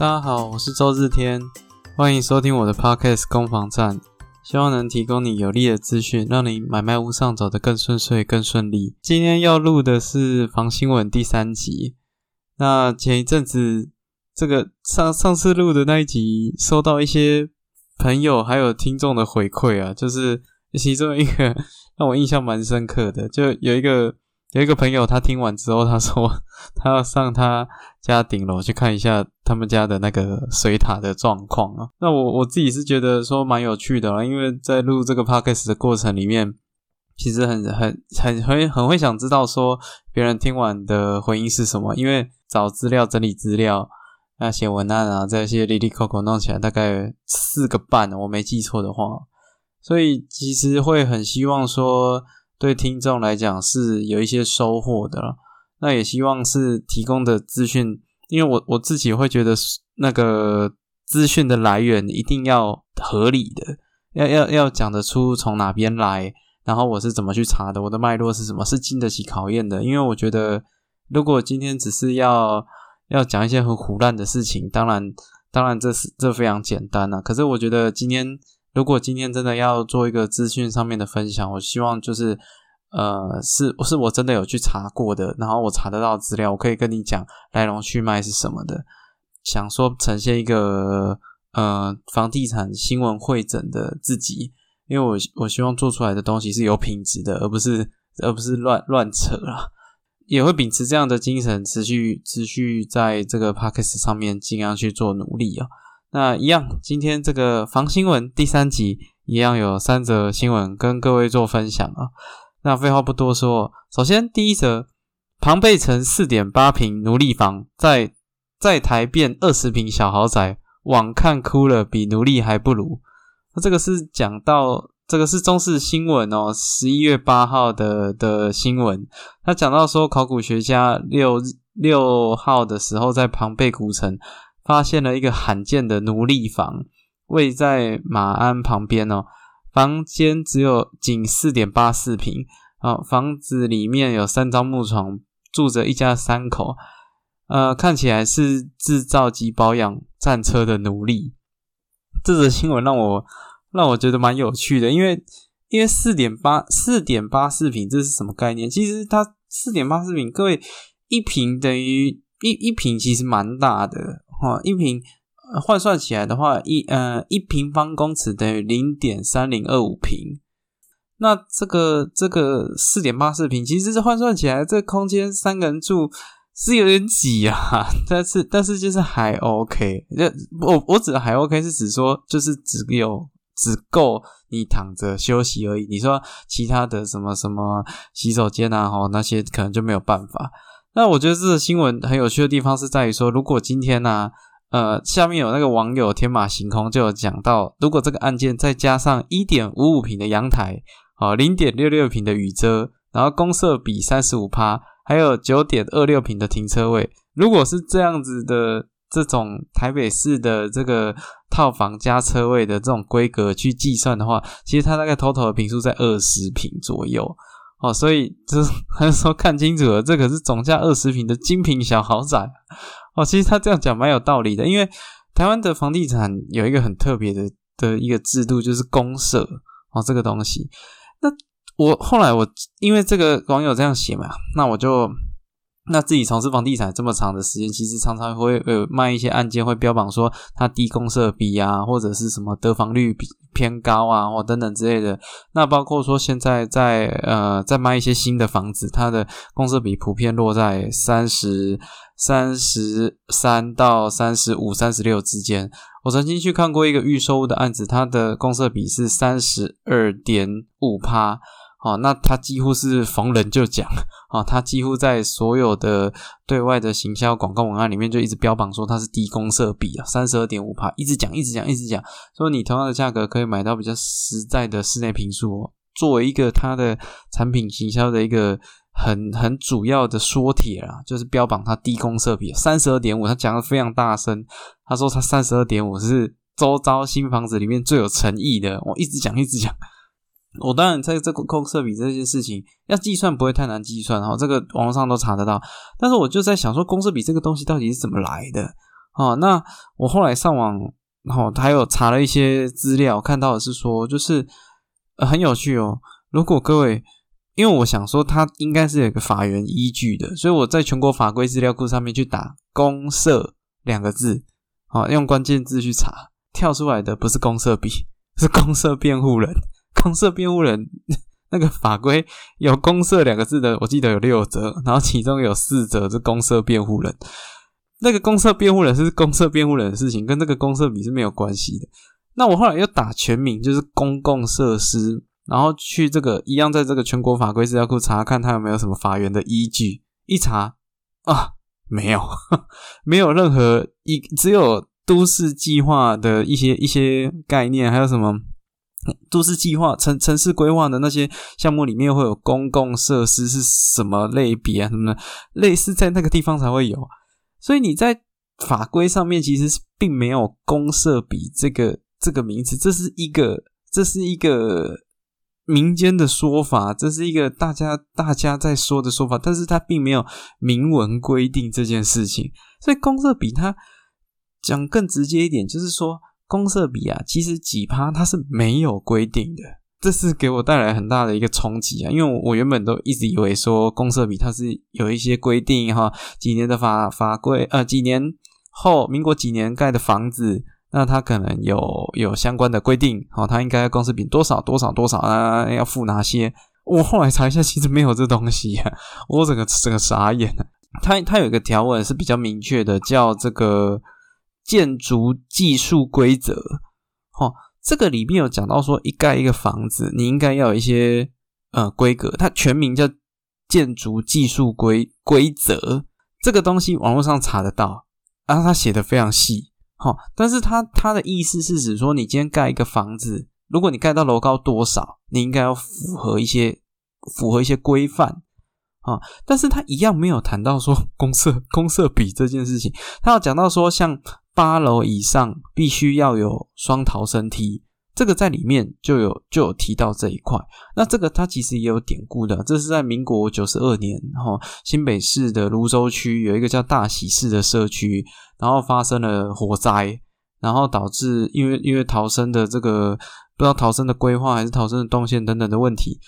大家好，我是周日天，欢迎收听我的 Podcast 攻防战，希望能提供你有力的资讯，让你买卖屋上走得更顺遂、更顺利。今天要录的是房新闻第三集。那前一阵子，这个上上次录的那一集，收到一些朋友还有听众的回馈啊，就是其中一个 让我印象蛮深刻的，就有一个。有一个朋友，他听完之后，他说 他要上他家顶楼去看一下他们家的那个水塔的状况啊。那我我自己是觉得说蛮有趣的啦，因为在录这个 podcast 的过程里面，其实很很很很很会想知道说别人听完的回应是什么。因为找资料、整理资料、那写文案啊，这些 lily coco 弄起来大概四个半，我没记错的话，所以其实会很希望说。对听众来讲是有一些收获的了，那也希望是提供的资讯，因为我我自己会觉得那个资讯的来源一定要合理的，要要要讲得出从哪边来，然后我是怎么去查的，我的脉络是什么，是经得起考验的。因为我觉得，如果今天只是要要讲一些很胡乱的事情，当然当然这是这非常简单啊。可是我觉得今天。如果今天真的要做一个资讯上面的分享，我希望就是，呃，是是我真的有去查过的，然后我查得到资料，我可以跟你讲来龙去脉是什么的。想说呈现一个呃房地产新闻会诊的自己，因为我我希望做出来的东西是有品质的，而不是而不是乱乱扯啦。也会秉持这样的精神，持续持续在这个 p o c k e t 上面尽量去做努力啊。那一样，今天这个房新闻第三集一样有三则新闻跟各位做分享啊。那废话不多说，首先第一则，庞贝城四点八平奴隶房在在台变二十平小豪宅，网看哭了，比奴隶还不如。那这个是讲到这个是中视新闻哦，十一月八号的的新闻，他讲到说，考古学家六六号的时候在庞贝古城。发现了一个罕见的奴隶房，位在马鞍旁边哦。房间只有仅四点八四平啊，房子里面有三张木床，住着一家三口。呃，看起来是制造及保养战车的奴隶。这则新闻让我让我觉得蛮有趣的，因为因为四点八四点八四平这是什么概念？其实它四点八四平，各位一平等于一一平，其实蛮大的。哦，一平换算起来的话，一呃一平方公尺等于零点三零二五平。那这个这个四点八四平，其实是换算起来，这空间三个人住是有点挤啊。但是但是就是还 OK。就我我指的还 OK 是指说，就是只有只够你躺着休息而已。你说其他的什么什么洗手间啊，哈那些可能就没有办法。那我觉得这个新闻很有趣的地方是在于说，如果今天呢，呃，下面有那个网友天马行空就有讲到，如果这个案件再加上一点五五平的阳台，哦，零点六六平的雨遮，然后公设比三十五趴，还有九点二六平的停车位，如果是这样子的这种台北市的这个套房加车位的这种规格去计算的话，其实它大概 total 的平数在二十平左右。哦，所以就还是 说看清楚了，这可是总价二十平的精品小豪宅。哦，其实他这样讲蛮有道理的，因为台湾的房地产有一个很特别的的一个制度，就是公社哦，这个东西。那我后来我因为这个网友这样写嘛，那我就。那自己从事房地产这么长的时间，其实常常会呃卖一些案件，会标榜说它低公设比啊，或者是什么得房率比偏高啊，或等等之类的。那包括说现在在呃在卖一些新的房子，它的公设比普遍落在三十三十三到三十五、三十六之间。我曾经去看过一个预售的案子，它的公设比是三十二点五趴。哦，那他几乎是逢人就讲，哦，他几乎在所有的对外的行销广告文案里面就一直标榜说它是低公设比啊，三十二点五帕，一直讲，一直讲，一直讲，说你同样的价格可以买到比较实在的室内平数，作为一个它的产品行销的一个很很主要的说帖啦，就是标榜它低公设比三十二点五，他讲的非常大声，他说他三十二点五是周遭新房子里面最有诚意的，我一直讲，一直讲。我当然在这个公设比这件事情要计算不会太难计算哈，这个网络上都查得到。但是我就在想说，公设比这个东西到底是怎么来的？啊。那我后来上网，然后还有查了一些资料，看到的是说，就是很有趣哦。如果各位，因为我想说，它应该是有一个法源依据的，所以我在全国法规资料库上面去打“公社”两个字，啊，用关键字去查，跳出来的不是公社比，是公社辩护人。公社辩护人那个法规有“公社”两个字的，我记得有六则，然后其中有四则是公社辩护人。那个公社辩护人是公社辩护人的事情，跟这个公社比是没有关系的。那我后来又打全名，就是公共设施。然后去这个一样，在这个全国法规资料库查看，它有没有什么法源的依据？一查啊，没有，没有任何一，只有都市计划的一些一些概念，还有什么都市计划、城城市规划的那些项目里面会有公共设施是什么类别啊？什么的类似在那个地方才会有？所以你在法规上面其实是并没有公设比这个这个名词，这是一个，这是一个。民间的说法，这是一个大家大家在说的说法，但是它并没有明文规定这件事情。所以公社比它讲更直接一点，就是说公社比啊，其实几趴它是没有规定的，这是给我带来很大的一个冲击啊！因为我原本都一直以为说公社比它是有一些规定哈，几年的法法规呃，几年后民国几年盖的房子。那它可能有有相关的规定，好，它应该公司比多少多少多少啊，要付哪些？我后来查一下，其实没有这东西，我整个整个傻眼了。它它有一个条文是比较明确的，叫这个建筑技术规则。哦，这个里面有讲到说，一盖一个房子，你应该要有一些呃规格，它全名叫建筑技术规规则。这个东西网络上查得到，然后他写的非常细。好，但是他他的意思是指说，你今天盖一个房子，如果你盖到楼高多少，你应该要符合一些符合一些规范啊。但是他一样没有谈到说公设公设比这件事情，他要讲到说，像八楼以上必须要有双逃生梯。这个在里面就有就有提到这一块，那这个它其实也有典故的，这是在民国九十二年，然后新北市的泸州区有一个叫大喜市的社区，然后发生了火灾，然后导致因为因为逃生的这个不知道逃生的规划还是逃生的动线等等的问题，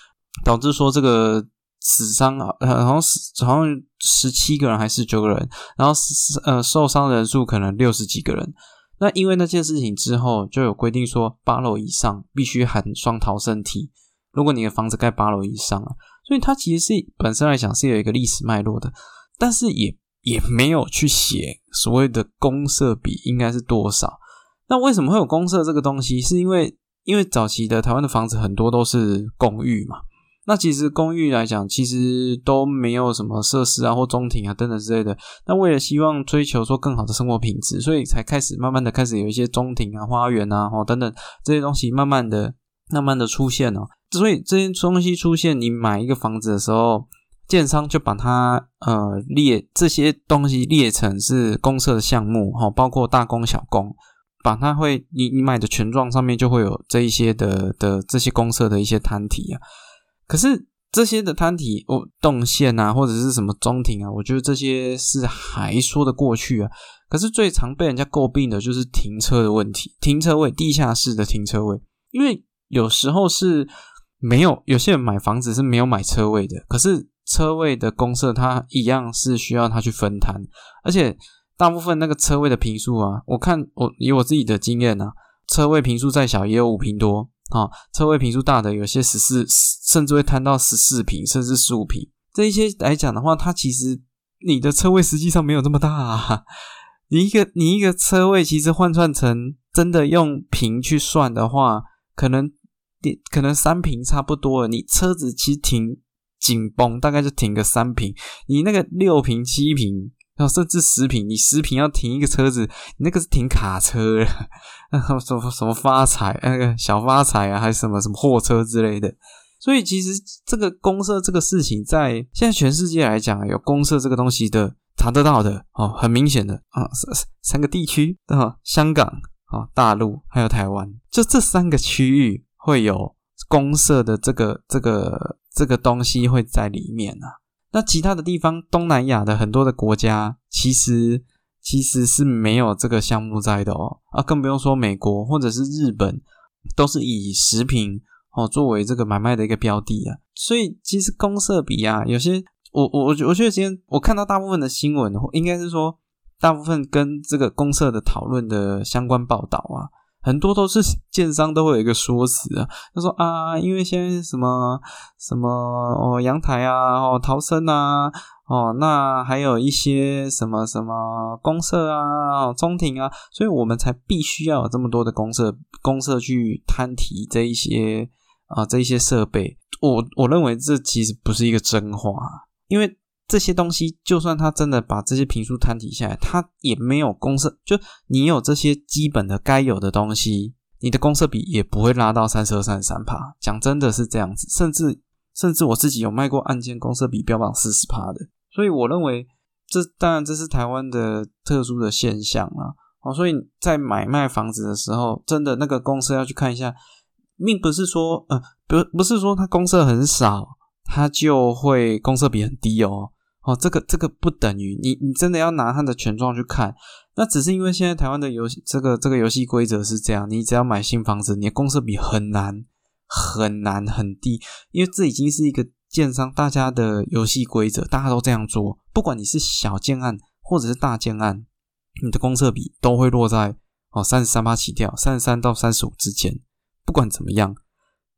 导致说这个死伤啊，好像死好像十七个人还是九个人，然后呃受伤人数可能六十几个人。那因为那件事情之后，就有规定说八楼以上必须含双逃生梯。如果你的房子盖八楼以上啊，所以它其实是本身来讲是有一个历史脉络的，但是也也没有去写所谓的公设比应该是多少。那为什么会有公设这个东西？是因为因为早期的台湾的房子很多都是公寓嘛。那其实公寓来讲，其实都没有什么设施啊，或中庭啊等等之类的。那为了希望追求说更好的生活品质，所以才开始慢慢的开始有一些中庭啊、花园啊，哦等等这些东西慢慢的、慢慢的出现哦。所以这些东西出现，你买一个房子的时候，建商就把它呃列这些东西列成是公社的项目哈，包括大公小公，把它会你你买的权状上面就会有这一些的的这些公社的一些摊体啊。可是这些的摊体哦，动线啊，或者是什么中庭啊，我觉得这些是还说得过去啊。可是最常被人家诟病的就是停车的问题，停车位、地下室的停车位，因为有时候是没有，有些人买房子是没有买车位的，可是车位的公设它一样是需要他去分摊，而且大部分那个车位的平数啊，我看我以我自己的经验啊，车位平数再小也有五平多。啊，车位平数大的有些十四，甚至会摊到十四平，甚至十五平。这一些来讲的话，它其实你的车位实际上没有这么大。啊。你一个你一个车位，其实换算成真的用平去算的话，可能可能三平差不多了。你车子其实停紧绷，大概就停个三平。你那个六平七平。甚至十平，你十平要停一个车子，你那个是停卡车，什么什么发财，那个小发财啊，还是什么什么货车之类的。所以其实这个公社这个事情，在现在全世界来讲，有公社这个东西的查得到的哦，很明显的啊，三三个地区啊，香港啊，大陆还有台湾，就这三个区域会有公社的这个这个这个东西会在里面啊。那其他的地方，东南亚的很多的国家，其实其实是没有这个项目在的哦，啊，更不用说美国或者是日本，都是以食品哦作为这个买卖的一个标的啊。所以其实公社比啊，有些我我我我觉得今天我看到大部分的新闻，应该是说大部分跟这个公社的讨论的相关报道啊。很多都是建商都会有一个说辞啊，他说啊，因为现在什么什么哦阳台啊哦逃生啊哦那还有一些什么什么公社啊哦中庭啊，所以我们才必须要有这么多的公社公社去摊提这一些啊这一些设备。我我认为这其实不是一个真话，因为。这些东西，就算他真的把这些评书摊提下来，他也没有公社。就你有这些基本的该有的东西，你的公社比也不会拉到三十二、三十三趴。讲真的是这样子，甚至甚至我自己有卖过案件，公社比标榜四十趴的。所以我认为，这当然这是台湾的特殊的现象啊。哦，所以在买卖房子的时候，真的那个公社要去看一下，并不是说呃，不不是说它公社很少，它就会公社比很低哦。哦，这个这个不等于你，你真的要拿它的权状去看，那只是因为现在台湾的游戏这个这个游戏规则是这样，你只要买新房子，你的公设比很难很难很低，因为这已经是一个建商大家的游戏规则，大家都这样做，不管你是小建案或者是大建案，你的公设比都会落在哦三十三八起跳，三十三到三十五之间，不管怎么样，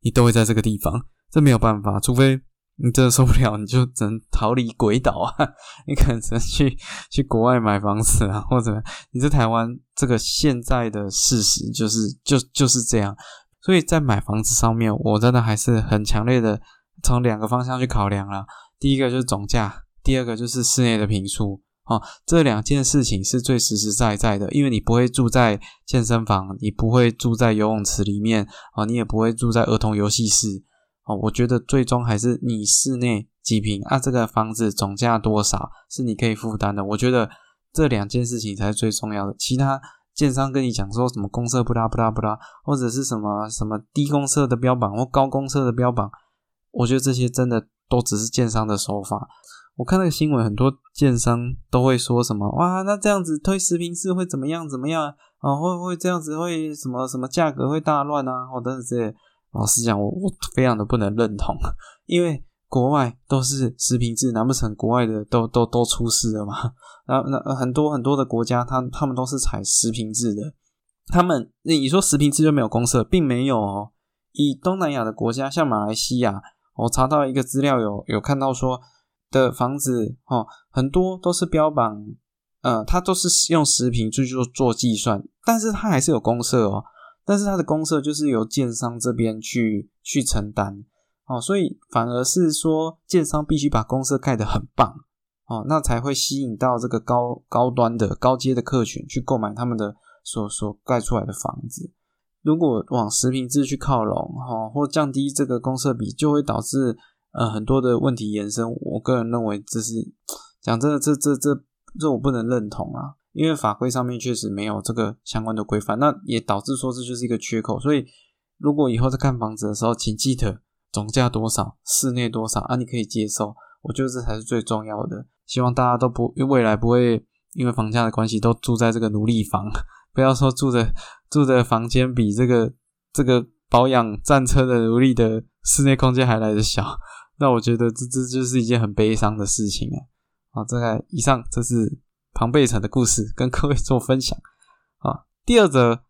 你都会在这个地方，这没有办法，除非。你真的受不了，你就只能逃离鬼岛啊！你可能只能去去国外买房子啊，或者你在台湾，这个现在的事实就是就就是这样。所以在买房子上面，我真的还是很强烈的从两个方向去考量了。第一个就是总价，第二个就是室内的平数。哦，这两件事情是最实实在在的，因为你不会住在健身房，你不会住在游泳池里面啊，你也不会住在儿童游戏室。哦，我觉得最终还是你室内几平啊，这个房子总价多少是你可以负担的。我觉得这两件事情才是最重要的。其他建商跟你讲说什么公社不拉不拉不拉，或者是什么什么低公社的标榜或高公社的标榜，我觉得这些真的都只是建商的手法。我看那个新闻，很多建商都会说什么哇，那这样子推十平式会怎么样怎么样啊？会不会这样子会什么什么价格会大乱啊？或者是这些。老实讲，我我非常的不能认同，因为国外都是十平制，难不成国外的都都都出事了吗？那那很多很多的国家，他他们都是采十平制的，他们你说十平制就没有公社，并没有哦。以东南亚的国家，像马来西亚，我查到一个资料，有有看到说的房子哦，很多都是标榜，呃，它都是用十平去做做计算，但是它还是有公社哦。但是它的公社就是由建商这边去去承担，哦，所以反而是说建商必须把公社盖得很棒，哦，那才会吸引到这个高高端的高阶的客群去购买他们的所所盖出来的房子。如果往十平制去靠拢，哈，或降低这个公社比，就会导致呃很多的问题延伸。我个人认为这是讲真的，这这这这我不能认同啊。因为法规上面确实没有这个相关的规范，那也导致说这就是一个缺口。所以，如果以后在看房子的时候，请记得总价多少，室内多少啊，你可以接受。我觉得这才是最重要的。希望大家都不未来不会因为房价的关系都住在这个奴隶房，不要说住的住的房间比这个这个保养战车的奴隶的室内空间还来的小。那我觉得这这就是一件很悲伤的事情啊。好，这个以上这是。庞贝城的故事跟各位做分享啊。第二则，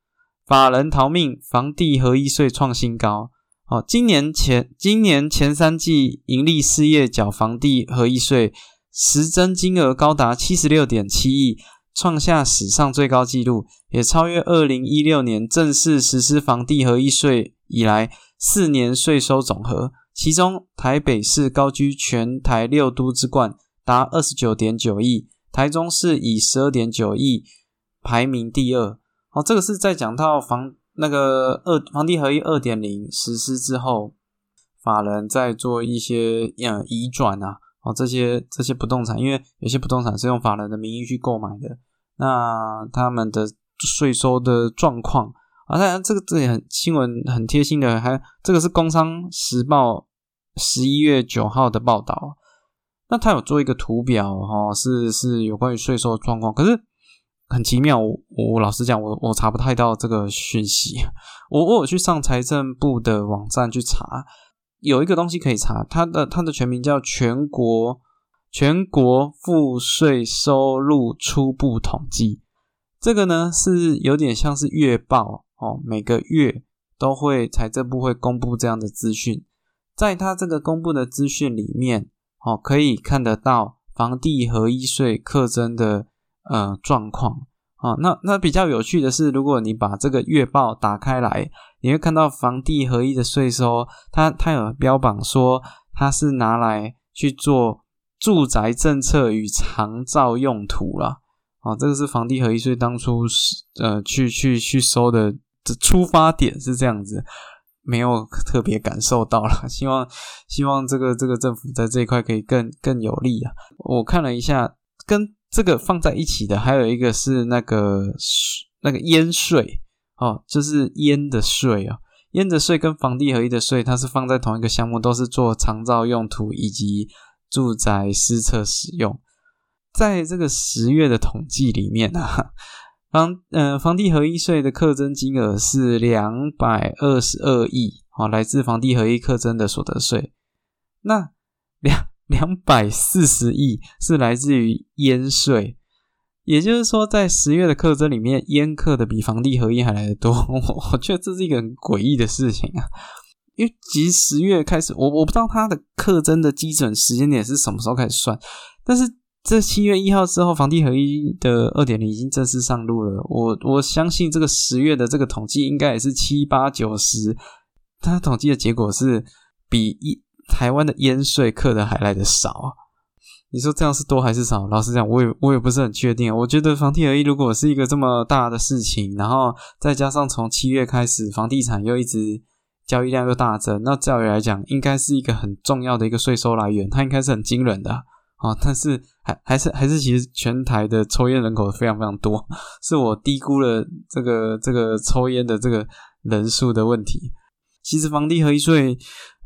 法人逃命，房地合一税创新高。哦，今年前今年前三季盈利事业缴房地合一税实增金额高达七十六点七亿，创下史上最高纪录，也超越二零一六年正式实施房地合一税以来四年税收总和。其中，台北市高居全台六都之冠，达二十九点九亿。台中市以十二点九亿排名第二，哦，这个是在讲到房那个二房地合一二点零实施之后，法人在做一些呃移转啊，哦这些这些不动产，因为有些不动产是用法人的名义去购买的，那他们的税收的状况啊，当然这个这里很新闻很贴心的，还这个是工商时报十一月九号的报道。那他有做一个图表哈，是是有关于税收的状况。可是很奇妙，我我老实讲，我我查不太到这个讯息。我我有去上财政部的网站去查，有一个东西可以查，它的它的全名叫全国全国赋税收入初步统计。这个呢是有点像是月报哦，每个月都会财政部会公布这样的资讯，在它这个公布的资讯里面哦，可以看得到房地合一税课征的。呃，状况啊，那那比较有趣的是，如果你把这个月报打开来，你会看到房地合一的税收，它它有标榜说它是拿来去做住宅政策与长照用途了。啊，这个是房地合一税当初是呃去去去收的的出发点是这样子，没有特别感受到了。希望希望这个这个政府在这一块可以更更有利啊。我看了一下跟。这个放在一起的还有一个是那个那个烟税哦，就是烟的税啊，烟的税跟房地合一的税，它是放在同一个项目，都是做长照用途以及住宅私测使用。在这个十月的统计里面啊，房嗯房地合一税的课征金额是两百二十二亿啊，来自房地合一课征的所得税。那两。两百四十亿是来自于烟税，也就是说，在十月的课征里面，烟课的比房地合一还来的多。我我觉得这是一个很诡异的事情啊，因为其实十月开始，我我不知道它的课征的基准时间点是什么时候开始算，但是这七月一号之后，房地合一的二点零已经正式上路了。我我相信这个十月的这个统计应该也是七八九十，它统计的结果是比一。台湾的烟税课的还来的少啊？你说这样是多还是少？老实讲，我也我也不是很确定。我觉得房地合一如果是一个这么大的事情，然后再加上从七月开始房地产又一直交易量又大增，那照理来讲，应该是一个很重要的一个税收来源，它应该是很惊人的啊。但是还还是还是其实全台的抽烟人口非常非常多，是我低估了这个这个抽烟的这个人数的问题。其实房地合一税。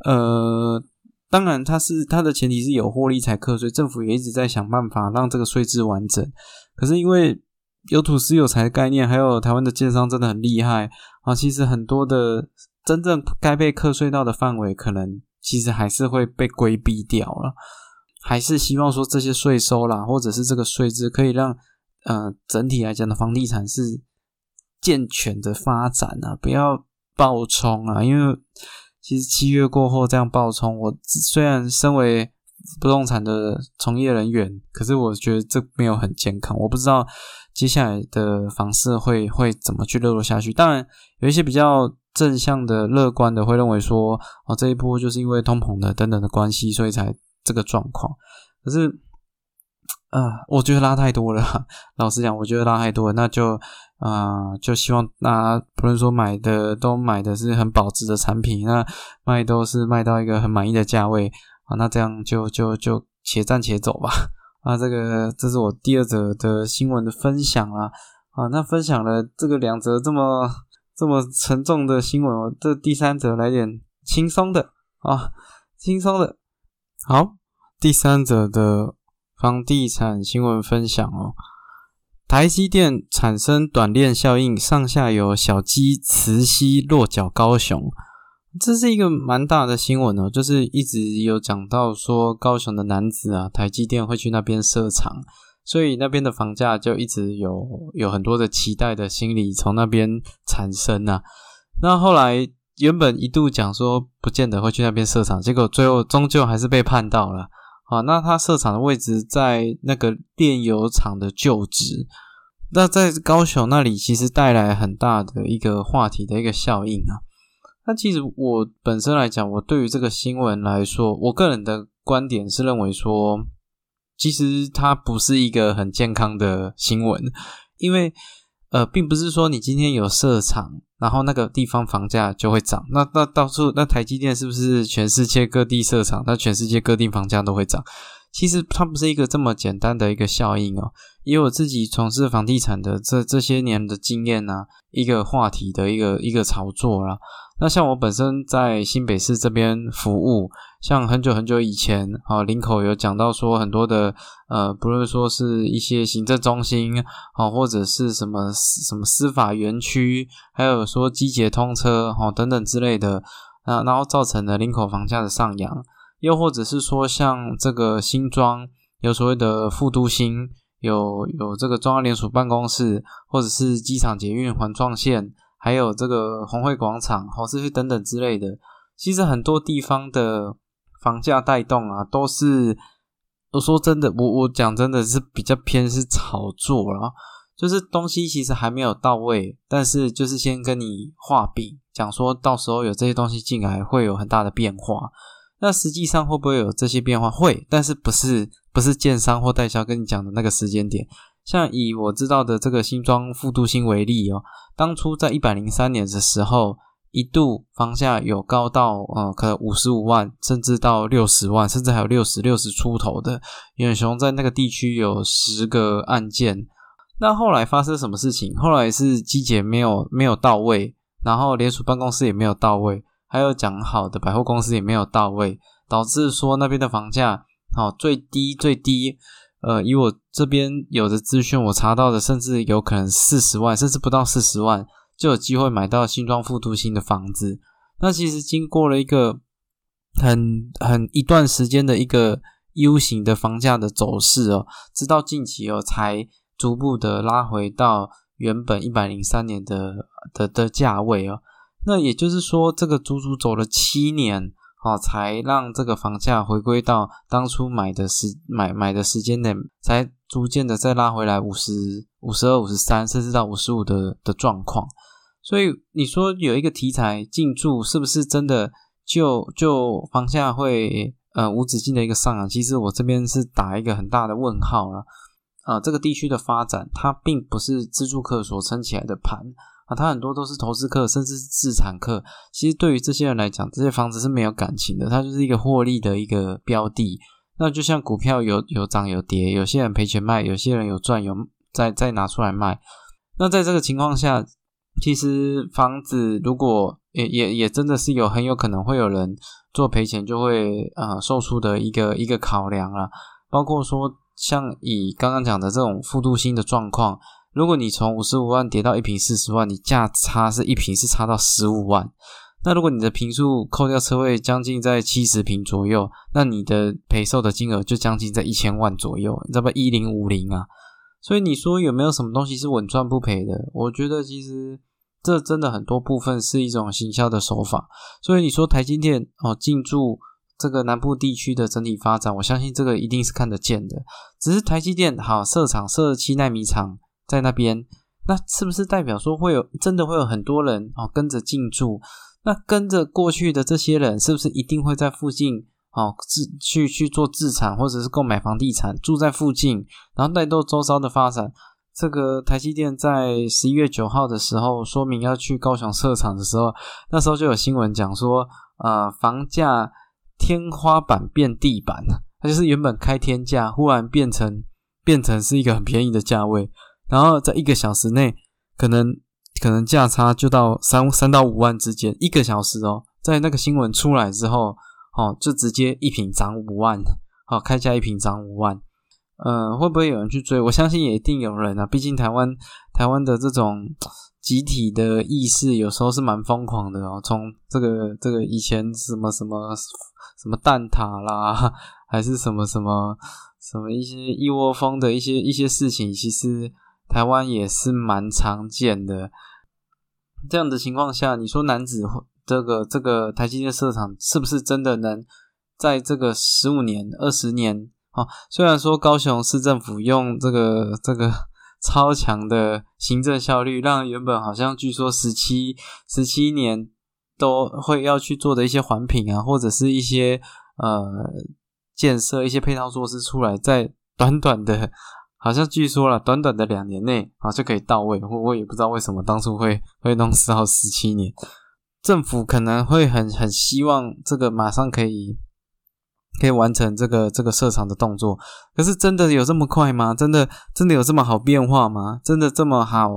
呃，当然，它是它的前提是有获利才课税，政府也一直在想办法让这个税制完整。可是因为有土司有财的概念，还有台湾的建商真的很厉害啊，其实很多的真正该被课税到的范围，可能其实还是会被规避掉了。还是希望说这些税收啦，或者是这个税制，可以让呃整体来讲的房地产是健全的发展啊，不要暴冲啊，因为。其实七月过后这样暴冲，我虽然身为不动产的从业人员，可是我觉得这没有很健康。我不知道接下来的房市会会怎么去热络下去。当然，有一些比较正向的、乐观的会认为说，哦，这一波就是因为通膨的等等的关系，所以才这个状况。可是。啊，我觉得拉太多了。老实讲，我觉得拉太多了，那就啊，就希望那不论说买的都买的是很保值的产品，那卖都是卖到一个很满意的价位啊，那这样就就就且战且走吧。啊，这个这是我第二则的新闻的分享啊。啊，那分享了这个两则这么这么沉重的新闻，我这第三则来点轻松的啊，轻松的。好，第三则的。房地产新闻分享哦，台积电产生短链效应，上下游小鸡慈溪落脚高雄，这是一个蛮大的新闻哦。就是一直有讲到说高雄的男子啊，台积电会去那边设厂，所以那边的房价就一直有有很多的期待的心理从那边产生呐。那后来原本一度讲说不见得会去那边设厂，结果最后终究还是被判到了。啊，那他设厂的位置在那个炼油厂的旧址，那在高雄那里其实带来很大的一个话题的一个效应啊。那其实我本身来讲，我对于这个新闻来说，我个人的观点是认为说，其实它不是一个很健康的新闻，因为呃，并不是说你今天有设厂。然后那个地方房价就会涨，那那到处那台积电是不是全世界各地设厂，那全世界各地房价都会涨？其实它不是一个这么简单的一个效应哦。以我自己从事房地产的这这些年的经验呢，一个话题的一个一个炒作啦。那像我本身在新北市这边服务，像很久很久以前，啊，林口有讲到说很多的，呃，不论说是一些行政中心，啊，或者是什么什么司法园区，还有说机捷通车，哈，等等之类的，啊，然后造成了林口房价的上扬，又或者是说像这个新庄有所谓的副都新，有有这个中央联署办公室，或者是机场捷运环状线。还有这个红会广场、好这些等等之类的，其实很多地方的房价带动啊，都是我说真的，我我讲真的是比较偏是炒作了，就是东西其实还没有到位，但是就是先跟你画饼，讲说到时候有这些东西进来会有很大的变化，那实际上会不会有这些变化？会，但是不是不是建商或代销跟你讲的那个时间点。像以我知道的这个新庄复都新为例哦，当初在一百零三年的时候，一度房价有高到呃，可能五十五万，甚至到六十万，甚至还有六十六十出头的。远雄在那个地区有十个案件。那后来发生什么事情？后来是机捷没有没有到位，然后联署办公室也没有到位，还有讲好的百货公司也没有到位，导致说那边的房价哦最低最低。呃，以我这边有的资讯，我查到的，甚至有可能四十万，甚至不到四十万，就有机会买到新装复都新的房子。那其实经过了一个很很一段时间的一个 U 型的房价的走势哦，直到近期哦，才逐步的拉回到原本一百零三年的的的价位哦。那也就是说，这个足足走了七年。哦，才让这个房价回归到当初买的时买买的时间内，才逐渐的再拉回来五十五十二、五十三，甚至到五十五的的状况。所以你说有一个题材进驻，是不是真的就就房价会呃无止境的一个上涨？其实我这边是打一个很大的问号了。啊，这个地区的发展，它并不是自住客所撑起来的盘。啊，他很多都是投资客，甚至是自产客。其实对于这些人来讲，这些房子是没有感情的，它就是一个获利的一个标的。那就像股票有有涨有跌，有些人赔钱卖，有些人有赚有再再拿出来卖。那在这个情况下，其实房子如果也也也真的是有很有可能会有人做赔钱就会呃售出的一个一个考量了。包括说像以刚刚讲的这种复度新的状况。如果你从五十五万跌到一平四十万，你价差是一平是差到十五万。那如果你的平数扣掉车位，将近在七十平左右，那你的赔售的金额就将近在一千万左右，你知道不？一零五零啊。所以你说有没有什么东西是稳赚不赔的？我觉得其实这真的很多部分是一种行销的手法。所以你说台积电哦进驻这个南部地区的整体发展，我相信这个一定是看得见的。只是台积电好设厂设七纳米厂。在那边，那是不是代表说会有真的会有很多人哦跟着进驻？那跟着过去的这些人，是不是一定会在附近哦自去去做自产或者是购买房地产住在附近，然后带动周遭的发展？这个台积电在十一月九号的时候说明要去高雄设厂的时候，那时候就有新闻讲说，呃，房价天花板变地板了它就是原本开天价，忽然变成变成是一个很便宜的价位。然后在一个小时内，可能可能价差就到三三到五万之间。一个小时哦，在那个新闻出来之后，哦，就直接一瓶涨五万，好，开价一瓶涨五万。嗯，会不会有人去追？我相信也一定有人啊。毕竟台湾台湾的这种集体的意识，有时候是蛮疯狂的哦。从这个这个以前什么什么什么蛋挞啦，还是什么什么什么一些一窝蜂的一些一些事情，其实。台湾也是蛮常见的，这样的情况下，你说男子这个这个台积电设厂是不是真的能在这个十五年、二十年啊？虽然说高雄市政府用这个这个 超强的行政效率，让原本好像据说十七十七年都会要去做的一些环评啊，或者是一些呃建设一些配套措施出来，在短短的。好像据说了，短短的两年内啊就可以到位，我我也不知道为什么当初会会弄四到十七年。政府可能会很很希望这个马上可以可以完成这个这个设厂的动作。可是真的有这么快吗？真的真的有这么好变化吗？真的这么好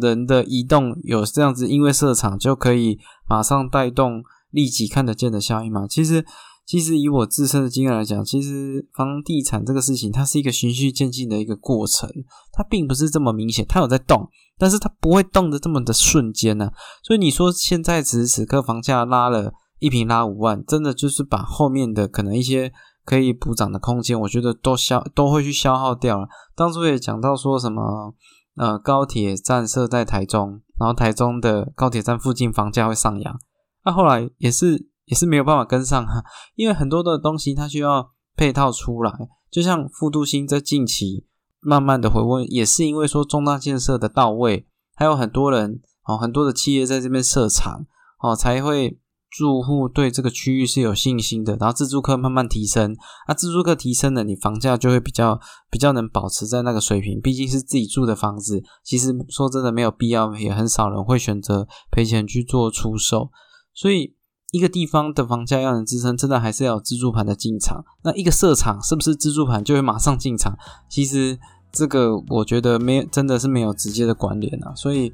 人的移动有这样子，因为设厂就可以马上带动立即看得见的效应吗？其实。其实以我自身的经验来讲，其实房地产这个事情，它是一个循序渐进的一个过程，它并不是这么明显，它有在动，但是它不会动的这么的瞬间呢。所以你说现在此时此刻房价拉了一平拉五万，真的就是把后面的可能一些可以补涨的空间，我觉得都消都会去消耗掉了。当初也讲到说什么，呃，高铁站设在台中，然后台中的高铁站附近房价会上扬，那后来也是。也是没有办法跟上哈，因为很多的东西它需要配套出来，就像复都新在近期慢慢的回温，也是因为说重大建设的到位，还有很多人哦，很多的企业在这边设厂哦，才会住户对这个区域是有信心的，然后自住客慢慢提升，那自住客提升了，你房价就会比较比较能保持在那个水平，毕竟是自己住的房子，其实说真的没有必要，也很少人会选择赔钱去做出售，所以。一个地方的房价要能支撑，真的还是要有自助盘的进场。那一个设厂是不是自助盘就会马上进场？其实这个我觉得没真的是没有直接的关联啊。所以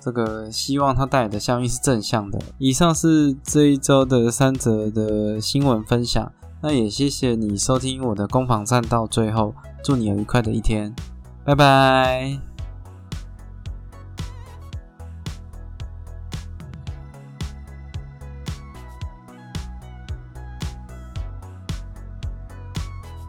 这个希望它带来的效应是正向的。以上是这一周的三则的新闻分享。那也谢谢你收听我的攻防战到最后，祝你有愉快的一天，拜拜。